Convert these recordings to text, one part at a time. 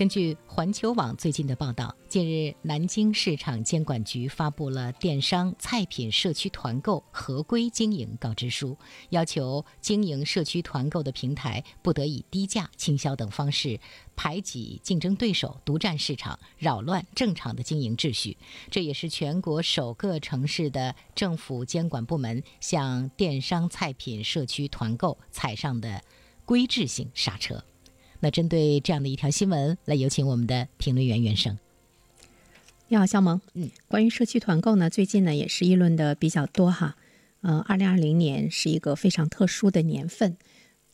根据环球网最近的报道，近日南京市场监管局发布了电商菜品社区团购合规经营告知书，要求经营社区团购的平台不得以低价倾销等方式排挤竞争对手、独占市场、扰乱正常的经营秩序。这也是全国首个城市的政府监管部门向电商菜品社区团购踩上的规制性刹车。那针对这样的一条新闻，来有请我们的评论员袁生。你好，肖萌。嗯，关于社区团购呢，最近呢也是议论的比较多哈。呃，二零二零年是一个非常特殊的年份，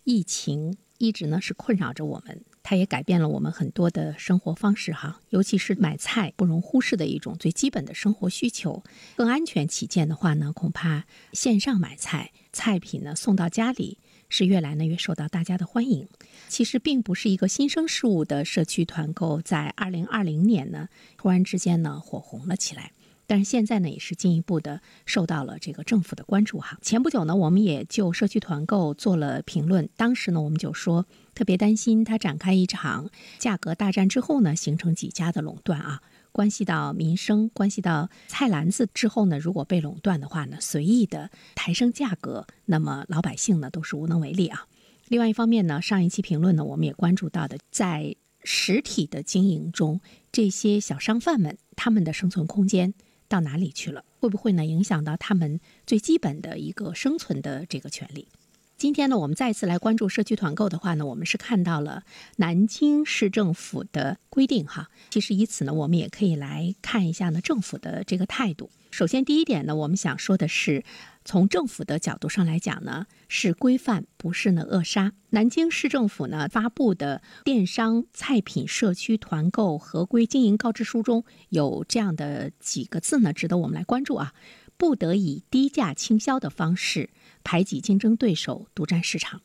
疫情一直呢是困扰着我们，它也改变了我们很多的生活方式哈。尤其是买菜不容忽视的一种最基本的生活需求。更安全起见的话呢，恐怕线上买菜，菜品呢送到家里。是越来呢越受到大家的欢迎。其实并不是一个新生事物的社区团购，在二零二零年呢突然之间呢火红了起来。但是现在呢也是进一步的受到了这个政府的关注哈。前不久呢我们也就社区团购做了评论，当时呢我们就说特别担心它展开一场价格大战之后呢形成几家的垄断啊。关系到民生，关系到菜篮子之后呢，如果被垄断的话呢，随意的抬升价格，那么老百姓呢都是无能为力啊。另外一方面呢，上一期评论呢，我们也关注到的，在实体的经营中，这些小商贩们他们的生存空间到哪里去了？会不会呢影响到他们最基本的一个生存的这个权利？今天呢，我们再次来关注社区团购的话呢，我们是看到了南京市政府的规定哈。其实以此呢，我们也可以来看一下呢政府的这个态度。首先第一点呢，我们想说的是，从政府的角度上来讲呢，是规范，不是呢扼杀。南京市政府呢发布的电商菜品社区团购合规经营告知书中有这样的几个字呢，值得我们来关注啊。不得以低价倾销的方式排挤竞争对手、独占市场。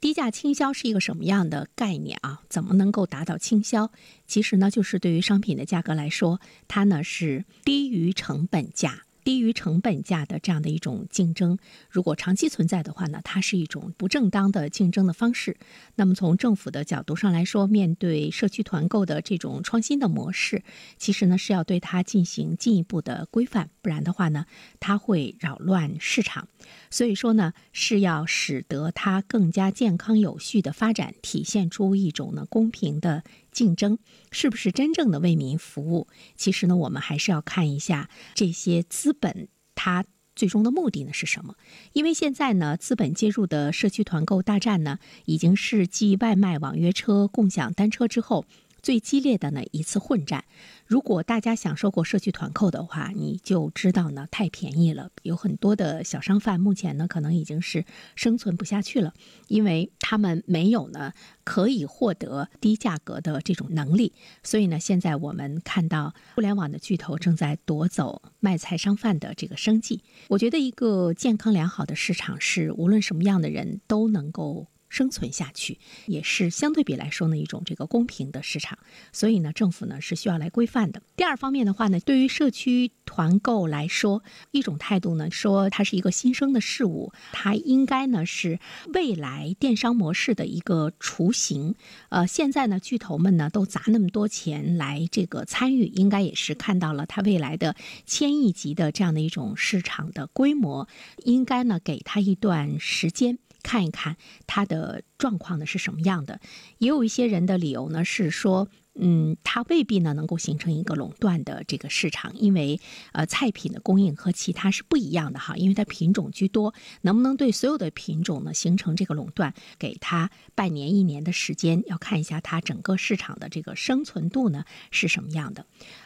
低价倾销是一个什么样的概念啊？怎么能够达到倾销？其实呢，就是对于商品的价格来说，它呢是低于成本价。低于成本价的这样的一种竞争，如果长期存在的话呢，它是一种不正当的竞争的方式。那么从政府的角度上来说，面对社区团购的这种创新的模式，其实呢是要对它进行进一步的规范，不然的话呢，它会扰乱市场。所以说呢，是要使得它更加健康有序的发展，体现出一种呢公平的。竞争是不是真正的为民服务？其实呢，我们还是要看一下这些资本它最终的目的呢是什么？因为现在呢，资本介入的社区团购大战呢，已经是继外卖、网约车、共享单车之后。最激烈的呢一次混战，如果大家享受过社区团购的话，你就知道呢太便宜了，有很多的小商贩目前呢可能已经是生存不下去了，因为他们没有呢可以获得低价格的这种能力，所以呢现在我们看到互联网的巨头正在夺走卖菜商贩的这个生计。我觉得一个健康良好的市场是无论什么样的人都能够。生存下去也是相对比来说呢一种这个公平的市场，所以呢政府呢是需要来规范的。第二方面的话呢，对于社区团购来说，一种态度呢说它是一个新生的事物，它应该呢是未来电商模式的一个雏形。呃，现在呢巨头们呢都砸那么多钱来这个参与，应该也是看到了它未来的千亿级的这样的一种市场的规模，应该呢给它一段时间。看一看他的状况呢是什么样的，也有一些人的理由呢是说，嗯，它未必呢能够形成一个垄断的这个市场，因为呃菜品的供应和其他是不一样的哈，因为它品种居多，能不能对所有的品种呢形成这个垄断，给它半年一年的时间，要看一下它整个市场的这个生存度呢是什么样的。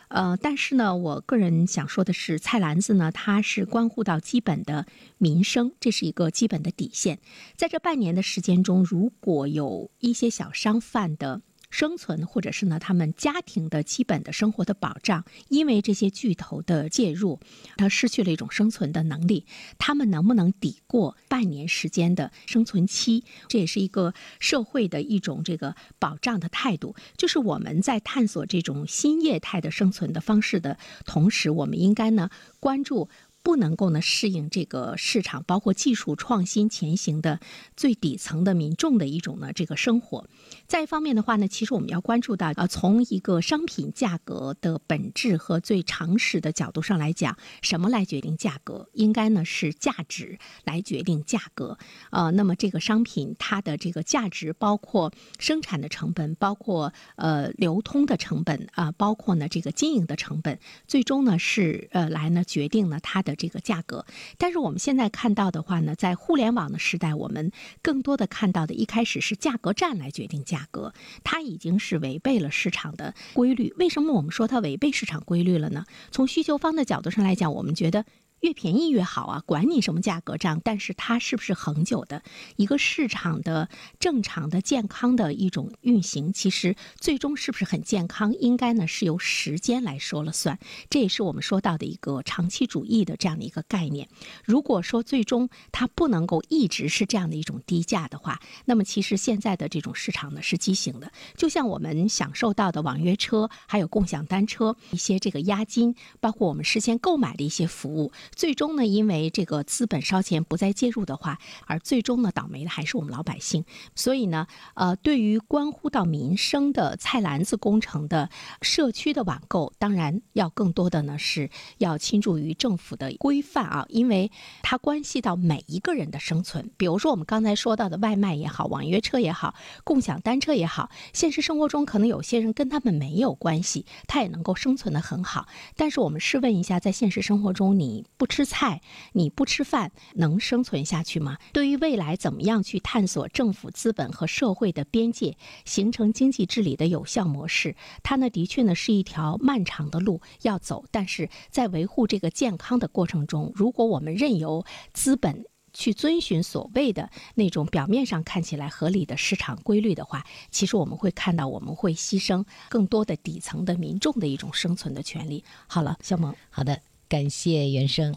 呃，但是呢，我个人想说的是，菜篮子呢，它是关乎到基本的民生，这是一个基本的底线。在这半年的时间中，如果有一些小商贩的生存，或者是呢他们家庭的基本的生活的保障，因为这些巨头的介入，他失去了一种生存的能力。他们能不能抵过半年时间的生存期？这也是一个社会的一种这个保障的态度。就是我们在探索这种新业态的生存的方式的同时，我们应该呢关注。不能够呢适应这个市场，包括技术创新前行的最底层的民众的一种呢这个生活。再一方面的话呢，其实我们要关注到，呃，从一个商品价格的本质和最常识的角度上来讲，什么来决定价格？应该呢是价值来决定价格。呃，那么这个商品它的这个价值，包括生产的成本，包括呃流通的成本啊，包括呢这个经营的成本，最终呢是呃来呢决定呢它的。这个价格，但是我们现在看到的话呢，在互联网的时代，我们更多的看到的，一开始是价格战来决定价格，它已经是违背了市场的规律。为什么我们说它违背市场规律了呢？从需求方的角度上来讲，我们觉得。越便宜越好啊！管你什么价格战，但是它是不是恒久的一个市场的正常的健康的一种运行？其实最终是不是很健康，应该呢是由时间来说了算。这也是我们说到的一个长期主义的这样的一个概念。如果说最终它不能够一直是这样的一种低价的话，那么其实现在的这种市场呢是畸形的。就像我们享受到的网约车，还有共享单车一些这个押金，包括我们事先购买的一些服务。最终呢，因为这个资本烧钱不再介入的话，而最终呢，倒霉的还是我们老百姓。所以呢，呃，对于关乎到民生的菜篮子工程的社区的网购，当然要更多的呢是要倾注于政府的规范啊，因为它关系到每一个人的生存。比如说我们刚才说到的外卖也好，网约车也好，共享单车也好，现实生活中可能有些人跟他们没有关系，他也能够生存的很好。但是我们试问一下，在现实生活中，你不吃菜，你不吃饭能生存下去吗？对于未来怎么样去探索政府、资本和社会的边界，形成经济治理的有效模式，它呢的确呢是一条漫长的路要走。但是在维护这个健康的过程中，如果我们任由资本去遵循所谓的那种表面上看起来合理的市场规律的话，其实我们会看到我们会牺牲更多的底层的民众的一种生存的权利。好了，小萌，好的。感谢原生。